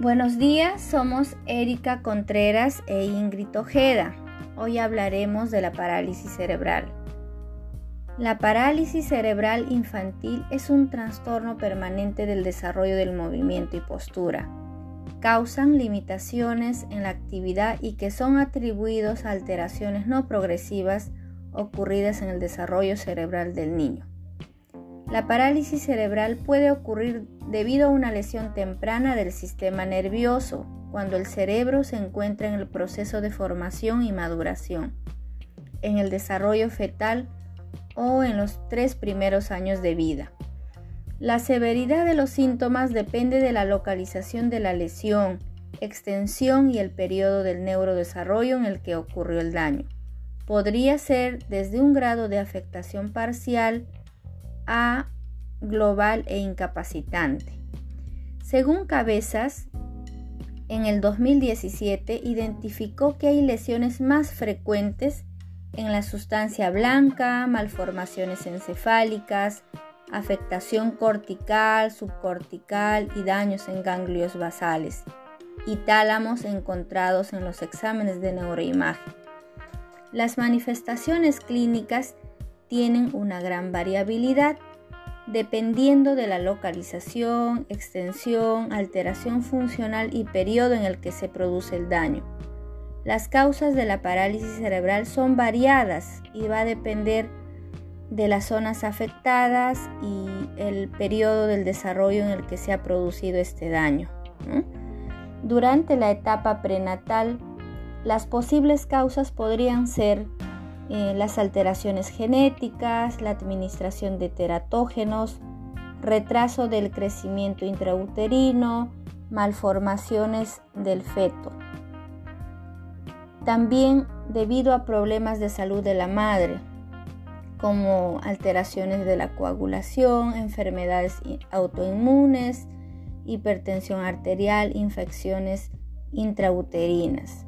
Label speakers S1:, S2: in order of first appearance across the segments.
S1: Buenos días, somos Erika Contreras e Ingrid Ojeda. Hoy hablaremos de la parálisis cerebral. La parálisis cerebral infantil es un trastorno permanente del desarrollo del movimiento y postura. Causan limitaciones en la actividad y que son atribuidos a alteraciones no progresivas ocurridas en el desarrollo cerebral del niño. La parálisis cerebral puede ocurrir debido a una lesión temprana del sistema nervioso, cuando el cerebro se encuentra en el proceso de formación y maduración, en el desarrollo fetal o en los tres primeros años de vida. La severidad de los síntomas depende de la localización de la lesión, extensión y el periodo del neurodesarrollo en el que ocurrió el daño. Podría ser desde un grado de afectación parcial a global e incapacitante. Según Cabezas, en el 2017 identificó que hay lesiones más frecuentes en la sustancia blanca, malformaciones encefálicas, afectación cortical, subcortical y daños en ganglios basales y tálamos encontrados en los exámenes de neuroimagen. Las manifestaciones clínicas tienen una gran variabilidad dependiendo de la localización, extensión, alteración funcional y periodo en el que se produce el daño. Las causas de la parálisis cerebral son variadas y va a depender de las zonas afectadas y el periodo del desarrollo en el que se ha producido este daño. Durante la etapa prenatal, las posibles causas podrían ser eh, las alteraciones genéticas, la administración de teratógenos, retraso del crecimiento intrauterino, malformaciones del feto. También debido a problemas de salud de la madre, como alteraciones de la coagulación, enfermedades autoinmunes, hipertensión arterial, infecciones intrauterinas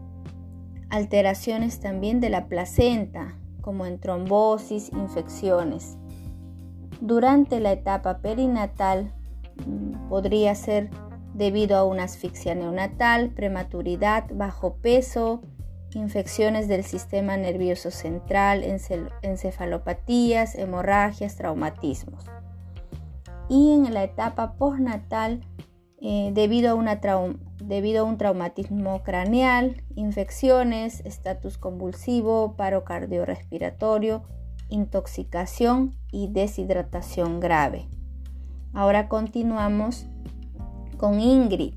S1: alteraciones también de la placenta, como en trombosis, infecciones. Durante la etapa perinatal mm, podría ser debido a una asfixia neonatal, prematuridad, bajo peso, infecciones del sistema nervioso central, encefalopatías, hemorragias, traumatismos. Y en la etapa postnatal, eh, debido a una debido a un traumatismo craneal, infecciones, estatus convulsivo, paro cardiorrespiratorio, intoxicación y deshidratación grave. Ahora continuamos con Ingrid.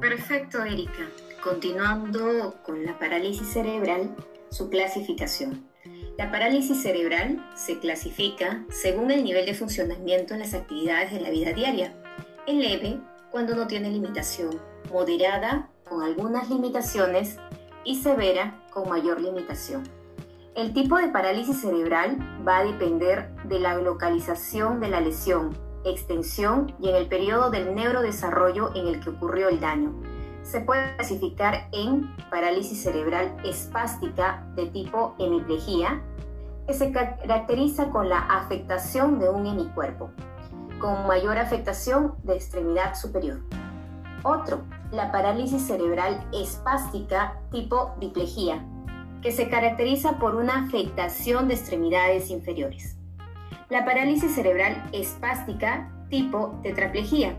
S2: Perfecto, Erika. Continuando con la parálisis cerebral, su clasificación. La parálisis cerebral se clasifica según el nivel de funcionamiento en las actividades de la vida diaria. Es leve cuando no tiene limitación, moderada con algunas limitaciones y severa con mayor limitación. El tipo de parálisis cerebral va a depender de la localización de la lesión, extensión y en el periodo del neurodesarrollo en el que ocurrió el daño se puede clasificar en parálisis cerebral espástica de tipo hemiplegia, que se caracteriza con la afectación de un hemicuerpo, con mayor afectación de extremidad superior. Otro, la parálisis cerebral espástica tipo diplegia, que se caracteriza por una afectación de extremidades inferiores. La parálisis cerebral espástica tipo tetraplegia,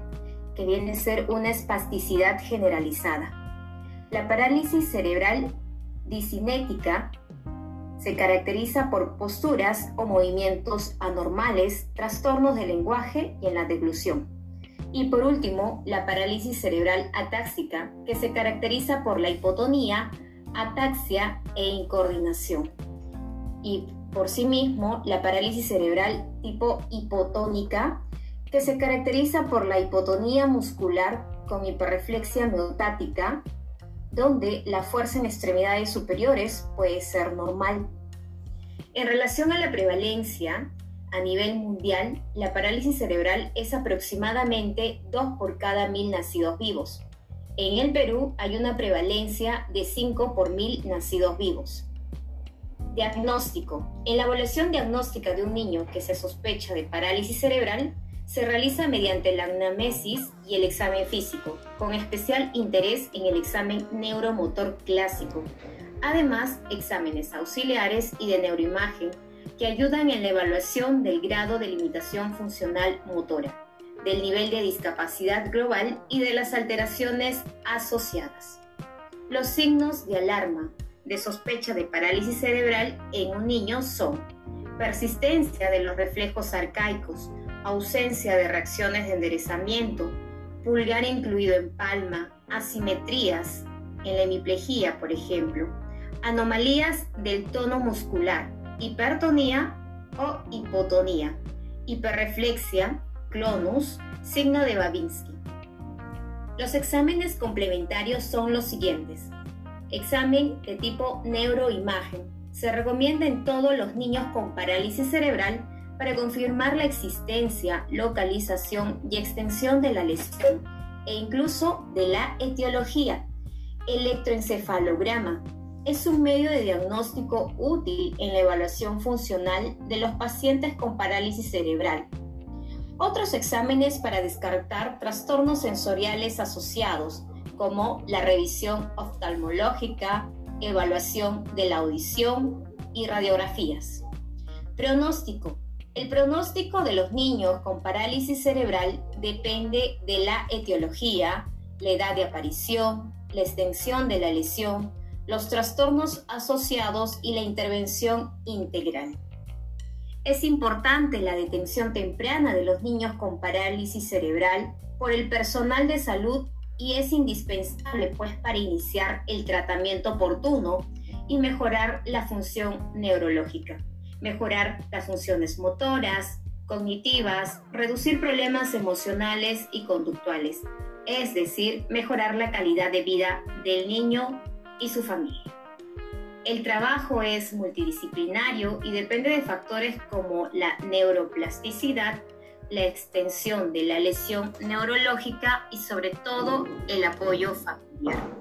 S2: que viene a ser una espasticidad generalizada. La parálisis cerebral disinética se caracteriza por posturas o movimientos anormales, trastornos del lenguaje y en la deglución. Y por último, la parálisis cerebral atáxica, que se caracteriza por la hipotonía, ataxia e incoordinación. Y por sí mismo, la parálisis cerebral tipo hipotónica, que se caracteriza por la hipotonía muscular con hiperreflexia miotática, donde la fuerza en extremidades superiores puede ser normal. En relación a la prevalencia, a nivel mundial, la parálisis cerebral es aproximadamente 2 por cada mil nacidos vivos. En el Perú hay una prevalencia de 5 por mil nacidos vivos. Diagnóstico. En la evaluación diagnóstica de un niño que se sospecha de parálisis cerebral, Se realiza mediante la anamnesis y el examen físico, con especial interés en el examen neuromotor clásico. Además, exámenes auxiliares y de neuroimagen que ayudan en la evaluación del grado de limitación funcional motora, del nivel de discapacidad global y de las alteraciones asociadas. Los signos de alarma de sospecha de parálisis cerebral en un niño son persistencia de los reflejos arcaicos, ausencia de reacciones de enderezamiento, pulgar incluido en palma, asimetrías en la hemiplegia, por ejemplo, anomalías del tono muscular, hipertonía o hipotonía, hiperreflexia, clonus, signo de Babinski. Los exámenes complementarios son los siguientes. Examen de tipo neuroimagen. Se recomienda en todos los niños con parálisis cerebral para confirmar la existencia, localización y extensión de la lesión e incluso de la etiología. Electroencefalograma es un medio de diagnóstico útil en la evaluación funcional de los pacientes con parálisis cerebral. Otros exámenes para descartar trastornos sensoriales asociados, como la revisión oftalmológica, evaluación de la audición y radiografías. Pronóstico. El pronóstico de los niños con parálisis cerebral depende de la etiología, la edad de aparición, la extensión de la lesión, los trastornos asociados y la intervención integral. Es importante la detención temprana de los niños con parálisis cerebral por el personal de salud y es indispensable pues para iniciar el tratamiento oportuno y mejorar la función neurológica, mejorar las funciones motoras, cognitivas, reducir problemas emocionales y conductuales, es decir, mejorar la calidad de vida del niño y su familia. El trabajo es multidisciplinario y depende de factores como la neuroplasticidad, la extensión de la lesión neurológica y sobre todo el apoyo familiar.